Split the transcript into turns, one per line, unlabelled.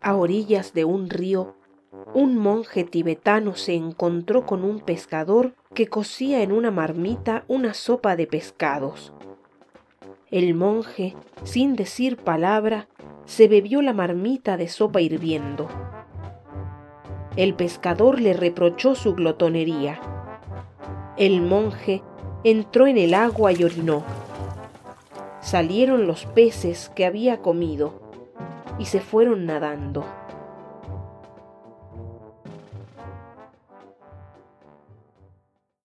A orillas de un río, un monje tibetano se encontró con un pescador que cocía en una marmita una sopa de pescados. El monje, sin decir palabra, se bebió la marmita de sopa hirviendo. El pescador le reprochó su glotonería. El monje entró en el agua y orinó. Salieron los peces que había comido y se fueron nadando.